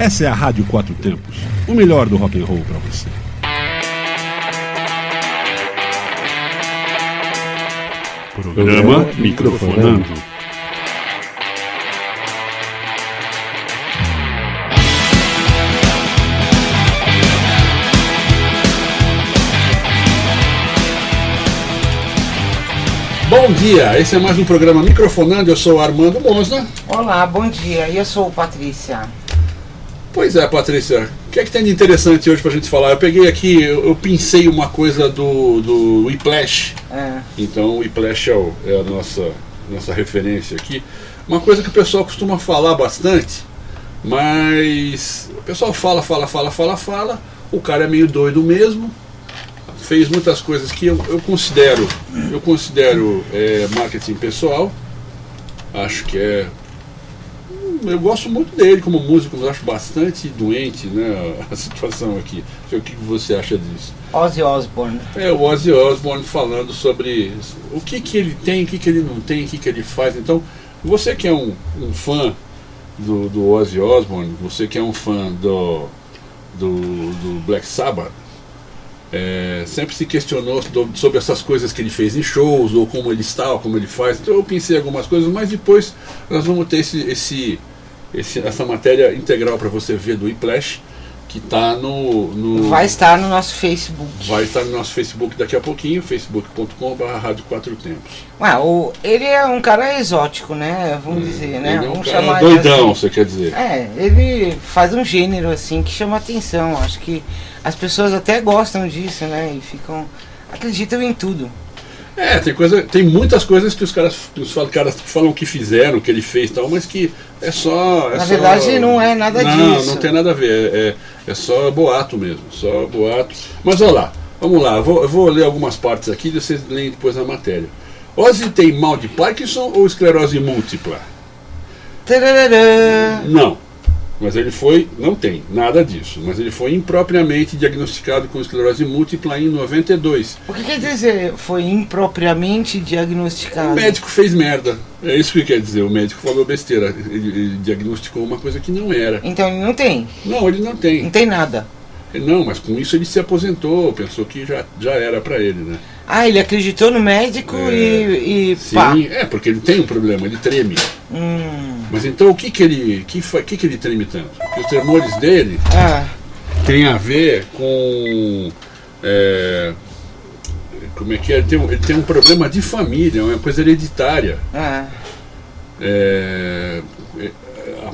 Essa é a Rádio Quatro Tempos, o melhor do rock and roll para você. Programa Microfonando. Bom dia, esse é mais um programa Microfonando. Eu sou o Armando Mosna. Olá, bom dia. E eu sou Patrícia. Pois é, Patrícia, o que é que tem de interessante hoje pra gente falar? Eu peguei aqui, eu, eu pincei uma coisa do, do Whiplash. É. Então, o Whiplash é, o- é a nossa, nossa referência aqui. Uma coisa que o pessoal costuma falar bastante, mas o pessoal fala, fala, fala, fala, fala. O cara é meio doido mesmo. Fez muitas coisas que eu, eu considero, eu considero é, marketing pessoal. Acho que é eu gosto muito dele como músico, mas acho bastante doente né, a situação aqui. O que você acha disso? Ozzy Osbourne. É o Ozzy Osbourne falando sobre o que, que ele tem, o que, que ele não tem, o que, que ele faz. Então, você que é um, um fã do, do Ozzy Osbourne, você que é um fã do, do, do Black Sabbath, é, sempre se questionou sobre essas coisas que ele fez em shows, ou como ele está, ou como ele faz. Então eu pensei algumas coisas, mas depois nós vamos ter esse, esse, esse- essa matéria integral para você ver do Whiplash, que está no, no. Vai estar no nosso Facebook. Vai estar no nosso Facebook daqui a pouquinho, facebook.com.br Rádio Quatro Tempos. Ué, o, ele é um cara exótico, né? Vamos dizer, né? Ele é um Vamos cara chamar doidão, assim. você quer dizer. É, ele faz um gênero assim que chama atenção. Acho que as pessoas até gostam disso, né? E ficam. acreditam em tudo. É, tem, coisa, tem muitas coisas que os caras, que os caras falam que fizeram, que ele fez e tal, mas que é só. é Na só- verdade, não é nada não, disso. Não tem nada a ver, é, é, é só boato mesmo, só boato. Mas olha lá, vamos lá, eu vou, eu vou ler algumas partes aqui e vocês leem depois a matéria. Ozzy tem mal de Parkinson ou esclerose múltipla? Tarararã. Não. Mas ele foi, não tem nada disso, mas ele foi impropriamente diagnosticado com esclerose múltipla em 92. O que quer dizer foi impropriamente diagnosticado? O médico fez merda. É isso que quer dizer. O médico falou besteira. Ele, ele diagnosticou uma coisa que não era. Então ele não tem. Não, ele não Não tem. tem nada. Não, mas com isso ele se aposentou. Pensou que já, já era pra ele, né? Ah, ele acreditou no médico É, e, e Sim, pá. é, porque ele tem um problema, ele treme. Hum. Mas então o que que ele, que, que que ele treme tanto? Porque os tremores dele Ah, tem a ver com. é, como é que é? Ele tem, um, ele tem um problema de família, é uma coisa hereditária. ah. É,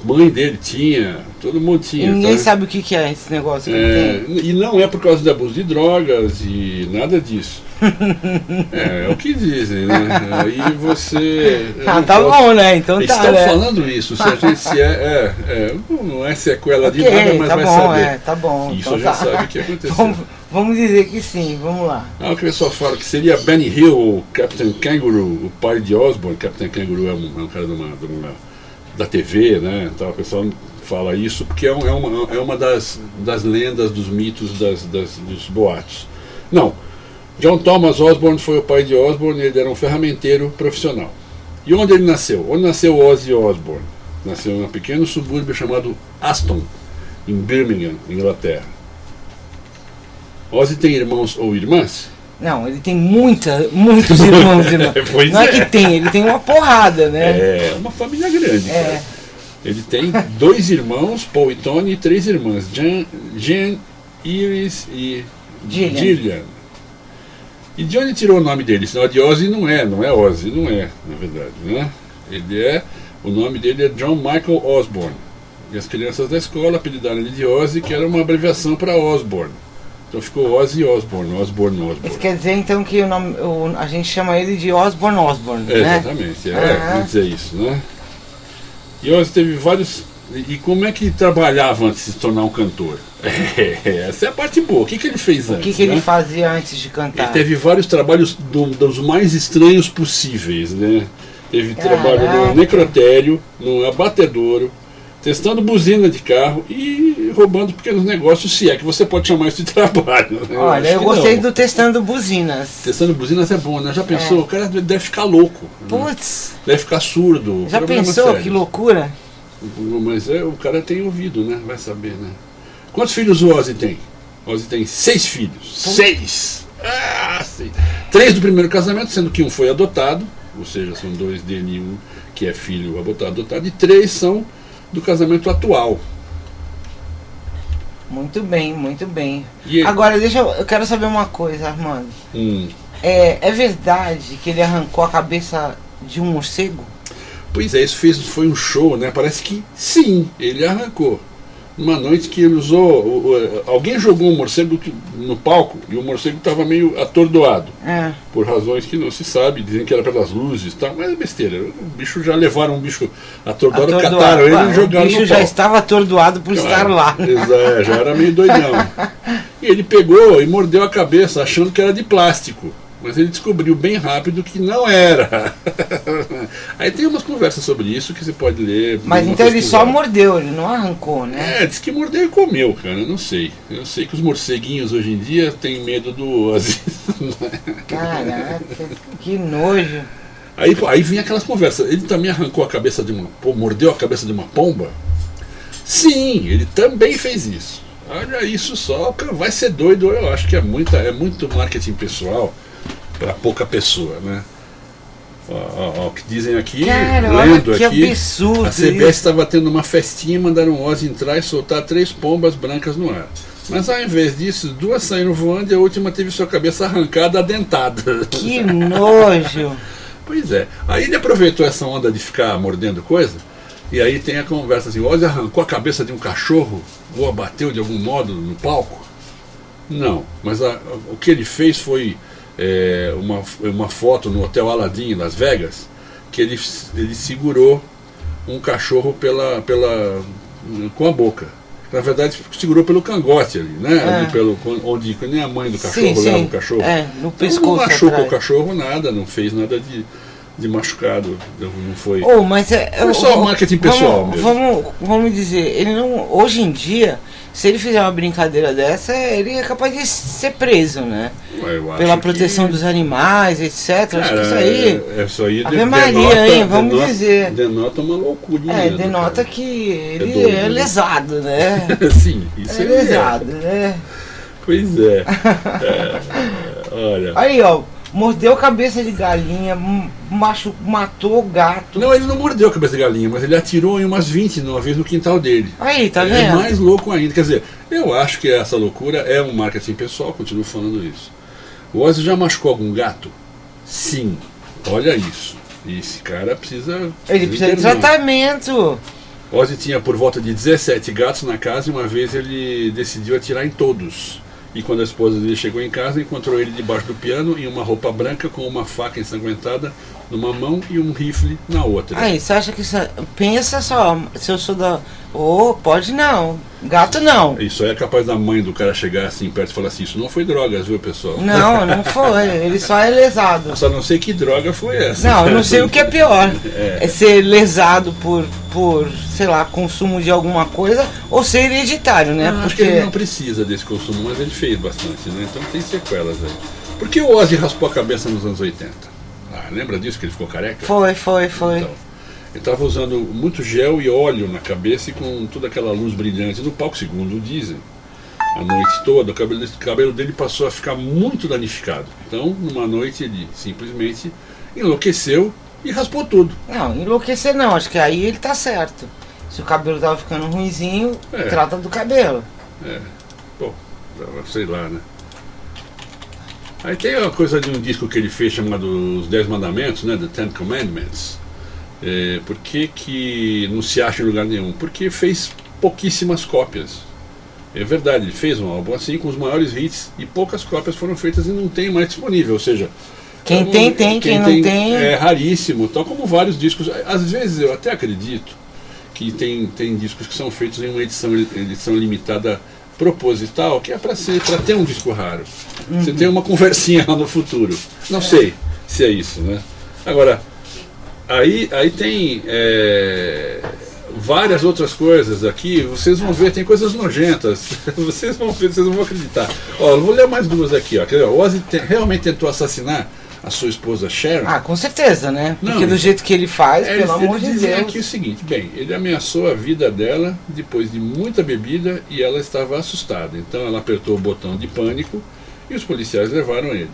mãe dele tinha, todo mundo E tinha. ninguém tá? sabe o que, que é esse negócio que É, e não é por causa de abuso de drogas e nada disso. é, é o que dizem, né? Aí você. Ah, tá posso- bom, né? Então tá, Estão né? falando isso, se a gente se é, é, é, não é sequela de Ok, nada, mas tá vai bom, saber. é, tá bom. Isso então gente tá. sabe o que aconteceu. Vamos, vamos dizer que sim, vamos lá. Ah, o pessoal fala que seria Benny Hill, o Captain Kangaroo, o pai de Osborne. Captain Kangaroo é um, é um cara de uma, de uma- da TV, né? Então, o pessoal fala isso porque é, um- é uma, é uma das, das lendas, dos mitos, das, das- dos boatos. Não. John Thomas Osborne foi o pai de Osborne, ele era um ferramenteiro profissional. E onde ele nasceu? Onde nasceu Ozzy Osbourne? Nasceu em um pequeno subúrbio chamado Aston, em Birmingham, Inglaterra. Ozzy tem irmãos ou irmãs? Não, ele tem muita, muitos irmãos irmãs. Pois Não é. é. que tem, ele tem uma porrada, né? É uma família grande. É. Ele tem dois irmãos, Paul e Tony, e três irmãs, Jan, Jen, Iris e Gillian. Gillian. E de onde tirou o nome dele? Senão de Ozzy não é, não é Ozzy, não é, na verdade, né? Ele é, o nome dele é John Michael Osborne. E as crianças da escola apelidaram ele de Ozzy, que era uma abreviação para Osborne. Então ficou Ozzy Osborne, Osborne Isso Osborne. quer dizer então que o nome, o- a gente chama ele de Osborne Osborne, É, né? exatamente, é, vamos dizer isso, né? E Ozzy teve vários. E e como é que ele trabalhava antes de se tornar um cantor? essa é a parte boa. O que, que ele fez O antes? que, que ele né? fazia antes de cantar? Ele teve vários trabalhos do- dos mais estranhos possíveis, né? Teve Caraca. trabalho no necrotério, no abatedouro, testando buzina de carro e roubando pequenos negócios, se é que você pode chamar isso de trabalho. né? Olha, eu que gostei não. do Testando Buzinas. Testando buzinas é bom, né? Já pensou? O cara deve ficar louco. né? Putz, Deve ficar surdo. já Problema pensou sério. que loucura? Mas é, o cara tem ouvido, né? Vai saber, né? Quantos filhos o Ozzy tem? O Ozzy tem seis filhos. Seis! Ah, seis. Três do primeiro casamento, sendo que um foi adotado, ou seja, são dois dele e um que é filho adotado, e três são do casamento atual. Muito bem, muito bem. E Agora, deixa eu, eu quero saber uma coisa, Armando. Hum. É, é verdade que ele arrancou a cabeça de um morcego? Pois é, isso fez, foi um show, né? Parece que sim, ele arrancou. Uma noite que ele usou. alguém jogou um morcego no palco e o morcego estava meio atordoado. É. Por razões que não se sabe, dizem que era pelas luzes e tal, mas é besteira. O bicho já levaram um bicho atordoado, Atordoado. cataram ele e jogaram O bicho no já palco. estava atordoado por estar lá. É, já era meio doidão. E ele pegou e mordeu a cabeça, achando que era de plástico. Mas ele descobriu bem rápido que não era. Aí tem umas conversas sobre isso que você pode ler. Mas então ele só mordeu, ele não arrancou, né? É, diz que mordeu e comeu, cara. Eu não sei. Eu sei que os morceguinhos hoje em dia têm medo do Ozzy. Caraca, que nojo. Aí, aí vinha aquelas conversas. Ele também arrancou a cabeça de uma. Mordeu a cabeça de uma pomba? Sim, ele também fez isso. Olha isso só, cara, vai ser doido. Eu acho que é, muita, é muito marketing pessoal para pouca pessoa, né? Ó, o que dizem aqui, Cara, olha lendo que aqui, absurdo a CBS estava tendo uma festinha e mandaram o Ozzy entrar e soltar três pombas brancas no ar. Mas ao invés disso, duas saíram voando e a última teve sua cabeça arrancada, adentada. Que nojo. Pois é. Aí ele aproveitou essa onda de ficar mordendo coisa, e aí tem a conversa assim, o Ozzy arrancou a cabeça de um cachorro ou abateu de algum modo no palco? Não, mas a- o que ele fez foi é, uma, uma foto no Hotel Aladdin em Las Vegas, que ele, ele segurou um cachorro pela, pela, com a boca. Na verdade, segurou pelo cangote ali, né? É. Ali pelo, onde nem a mãe do cachorro sim, leva sim. o cachorro. É, no Então, pescoço. não machucou atrás. o cachorro nada, não fez nada de, de machucado, não foi. Oh, mas é, Foi só marketing pessoal vamos, mesmo. Vamos, vamos dizer, ele não. Hoje em dia, se ele fizer uma brincadeira dessa, ele é capaz de ser preso, né? Pela que- proteção dos animais, etc. acho que Cara, isso aí. É, isso aí Ave de- Maria, denota, hein, vamos denota- dizer. Denota uma loucura. É, denota que ele doido, é, né? lesado, né? Sim, isso É lesado, né? Pois é. É, Olha. Aí, ó, mordeu cabeça de galinha, m- machu, matou o gato. Não, ele não mordeu a cabeça de galinha, mas ele atirou em umas 20 de uma vez no quintal dele. Aí, tá é vendo? mais louco ainda. Quer dizer, eu acho que essa loucura é um marketing pessoal, continuo falando isso. O Ozzy já machucou algum gato? Sim. Olha isso. Esse cara precisa. Ele precisa de tratamento. Ozzy tinha por volta de 17 gatos na casa e uma vez ele decidiu atirar em todos. E quando a esposa dele chegou em casa, encontrou ele debaixo do piano em uma roupa branca com uma faca ensanguentada numa mão e um rifle na outra. Aí, você acha que isso. é- Pensa só, se eu sou da. Ô, pode não. Gato não. Isso é capaz da mãe do cara chegar assim perto e falar assim: Isso não foi drogas, viu, pessoal? Não, não foi. Ele só é lesado. Eu só não sei que droga foi essa. Não, eu não sei o que é pior. É. É ser lesado por, por, sei lá, consumo de alguma coisa ou ser hereditário, né? Não, acho Porque. que ele não precisa desse consumo, mas ele fez bastante, né? Então tem sequelas aí. Por que o Ozzy raspou a cabeça nos anos 80? Ah, lembra disso que ele ficou careca? Foi, foi, foi. Então, ele estava usando muito gel e óleo na cabeça e com toda aquela luz brilhante no palco, segundo dizem. A noite toda, o cabelo, o cabelo dele passou a ficar muito danificado. Então, numa noite, ele simplesmente enlouqueceu e raspou tudo. Não, enlouquecer não, acho que aí ele tá certo. Se o cabelo tava ficando ruinzinho, É. trata do cabelo. Pô, sei lá, né? Aí tem uma coisa de um disco que ele fez chamado Os Dez Mandamentos, né? The Ten Commandments. É, por que, que não se acha em lugar nenhum? Porque fez pouquíssimas cópias. É verdade, ele fez um álbum assim com os maiores hits e poucas cópias foram feitas e não tem mais disponível. Ou seja, Quem é um- tem, tem, quem não tem- É raríssimo, tal como vários discos. Às vezes eu até acredito que tem, tem discos que são feitos em uma edição, edição limitada proposital, que é para ser para ter um disco raro. Você tem uma conversinha lá no futuro. Não sei se é isso, né? Agora, aí, aí tem é, várias outras coisas aqui, vocês vão ver, tem coisas nojentas. Vocês vão ver, vocês não vão acreditar. Ó, vou ler mais duas aqui, ó. O Ozzy te- realmente tentou assassinar a sua esposa Sharon. Ah, com certeza, né? Não, Porque do jeito que ele faz, É, pelo ele, amor de Deus. aqui o seguinte, bem, ele ameaçou a vida dela depois de muita bebida e ela estava assustada. Então ela apertou o botão de pânico e os policiais levaram ele.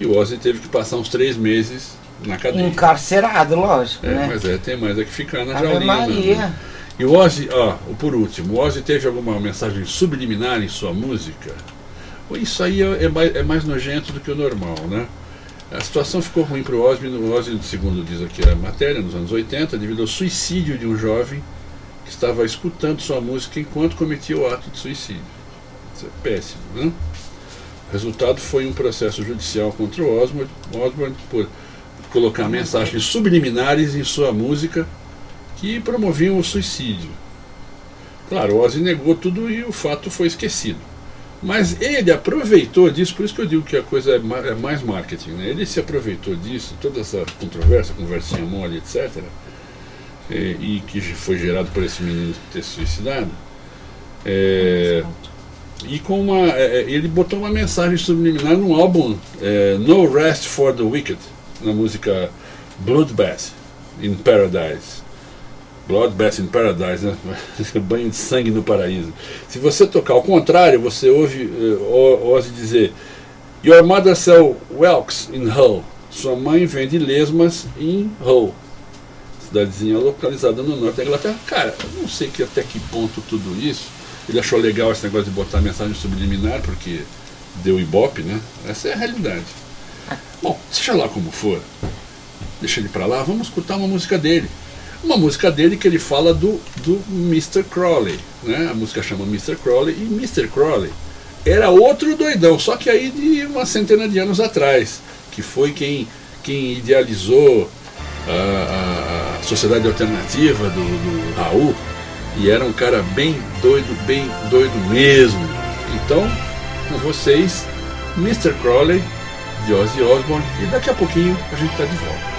E o Ozzy teve que passar uns três meses na cadeia. Encarcerado, lógico, É, né? mas é, tem mais é que ficar na Ave jaulinha Maria. né? E o Ozzy, ó, por último, o Ozzy teve alguma mensagem subliminar em sua música? Isso aí é, é mais, é mais nojento do que o normal, né? A situação ficou ruim para o Ozzy, o Ozzy, segundo diz aqui a matéria, nos anos 80, devido ao suicídio de um jovem que estava escutando sua música enquanto cometia o ato de suicídio. Isso é péssimo, né? O resultado foi um processo judicial contra o Osborne, Osborne por colocar mensagens subliminares em sua música que promoviam o suicídio. Claro, o Ozzy negou tudo e o fato foi esquecido. Mas ele aproveitou disso, por isso que eu digo que a coisa é é mais marketing. Né? Ele se aproveitou disso, toda essa controvérsia, conversinha mole, etc., eh, e que foi gerado por esse menino ter se suicidado. eh, e com uma. eh, ele botou uma mensagem subliminar num álbum eh, No Rest for the Wicked, na música Bloodbath in Paradise. Bloodbath in Paradise, né? banho de sangue no paraíso. Se você tocar ao contrário, você ouve eh, O- Ozzy dizer Your mother sell whelks in Hull. Sua mãe vende lesmas em Hull. Cidadezinha localizada no norte da Inglaterra. Cara, eu não sei que até que ponto tudo isso. Ele achou legal esse negócio de botar mensagem subliminar, porque deu ibope, né? Essa é a realidade. Bom, seja lá como for, deixa ele pra lá, vamos escutar uma música dele. Uma música dele que ele fala do, do Mr. Crowley. Né? A música chama Mr. Crowley e Mr. Crowley era outro doidão, só que aí de uma centena de anos atrás, que foi quem, quem idealizou a, a- a sociedade alternativa do, do Raul, e era um cara bem doido, bem doido mesmo. Então, com vocês, Mr. Crowley, de Ozzy Osbourne, e daqui a pouquinho a gente está de volta.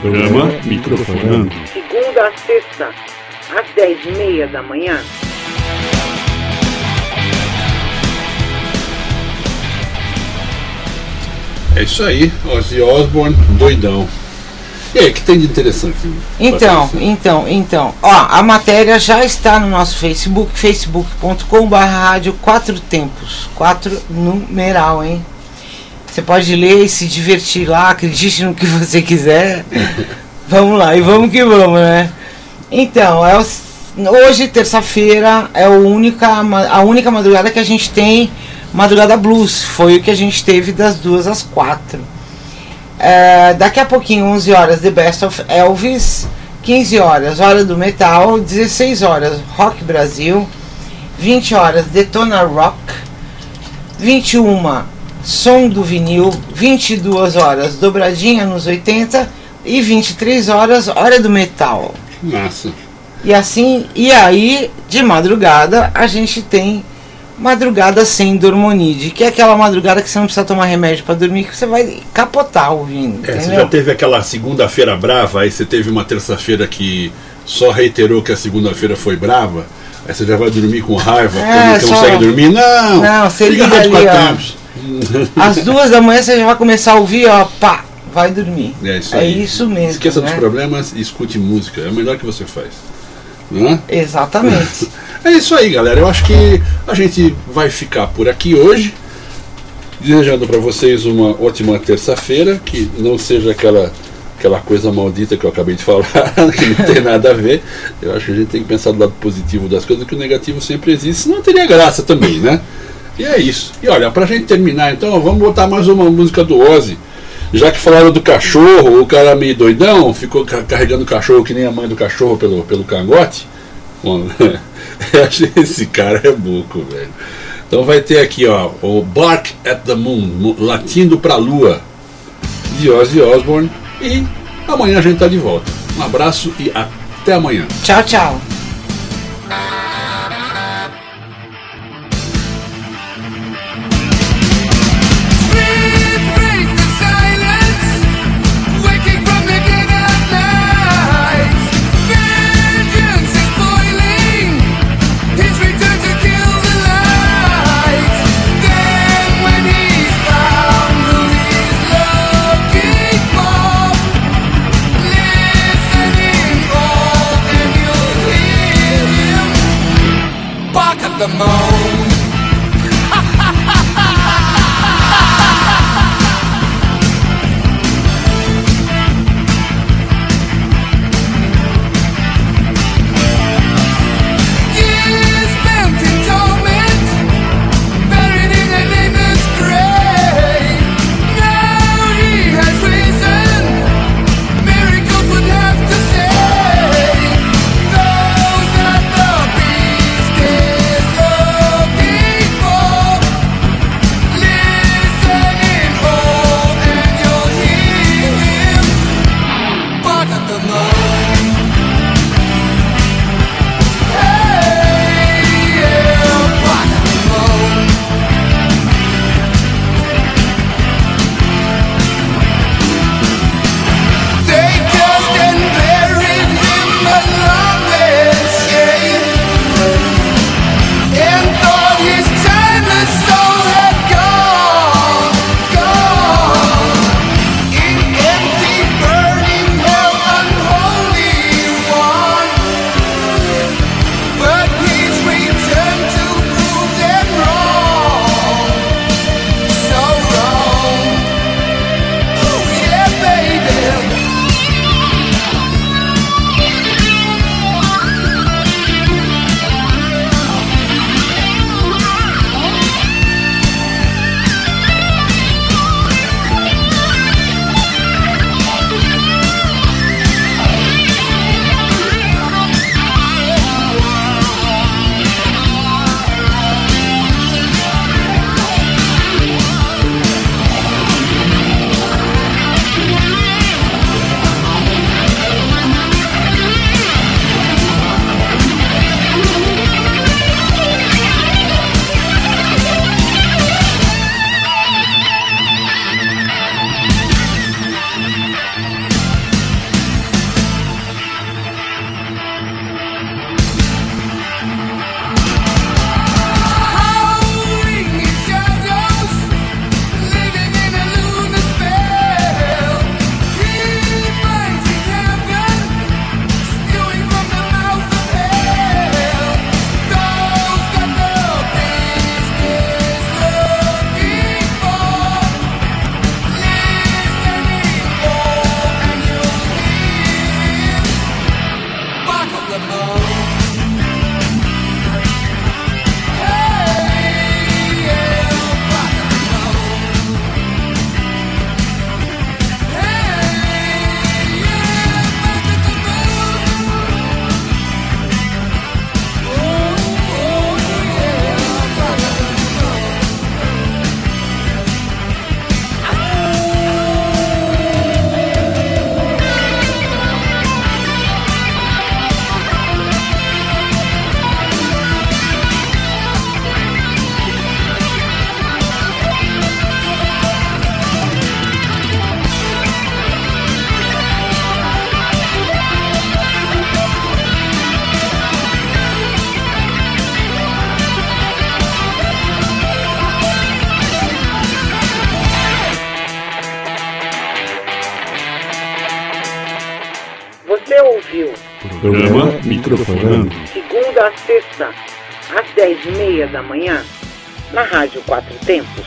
Programa Microfonando. segunda a sexta, às dez e meia da manhã. É isso aí, Ozzy Osbourne, doidão. E aí, o que tem de interessante? Então, Patrícia? então, então, ó, a matéria já está no nosso Facebook, facebook.com.br rádio quatro tempos, quatro numeral, hein? Você pode ler e se divertir lá, acredite no que você quiser. vamos lá, e vamos que vamos, né? Então, é o hoje, terça-feira, é o única, a única madrugada que a gente tem madrugada blues. Foi o que a gente teve das duas às quatro. É, daqui a pouquinho, 11 horas, The Best of Elvis. 15 horas, Hora do Metal. 16 horas, Rock Brasil. 20 horas, Detona Rock. 21, Som do Vinil. 22 horas, Dobradinha nos 80. E 23 horas, Hora do Metal. Massa. E assim, e aí, de madrugada, a gente tem madrugada sem dormonide, que é aquela madrugada que você não precisa tomar remédio pra dormir, que você vai capotar ouvindo, É, você já teve aquela segunda-feira brava, aí você teve uma terça-feira que só reiterou que a segunda-feira foi brava, aí você já vai dormir com raiva, É, porque não só- consegue dormir. Não! Não, você liga Rádio ali, ó. Às duas da manhã você já vai começar a ouvir, ó, pá, vai dormir. É isso É isso mesmo, Esqueça dos né? problemas e escute música. É o melhor que você faz. Não é? Exatamente. É isso aí, galera. Eu acho que a gente vai ficar por aqui hoje. Desejando para vocês uma ótima terça-feira, que não seja aquela, aquela coisa maldita que eu acabei de falar, que não tem nada a ver. Eu acho que a gente tem que pensar do lado positivo das coisas, que o negativo sempre existe, senão teria graça também, né? E é isso. E olha, pra gente terminar então, vamos botar mais uma música do Ozzy. Já que falaram do cachorro, o cara meio doidão, ficou ca- carregando o cachorro que nem a mãe do cachorro pelo, pelo cangote. Esse cara é buco, velho. Então vai ter aqui, ó, o Bark at the Moon, mo- latindo pra lua, de Ozzy Osbourne. E amanhã a gente tá de volta. Um abraço e até amanhã. tchau, tchau. Programa Microfonando. Segunda a sexta, às dez e meia da manhã, na Rádio Quatro Tempos.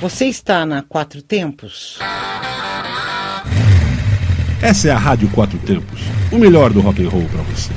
Você está na Quatro Tempos? Essa é a Rádio Quatro Tempos, o melhor do rock and roll para você.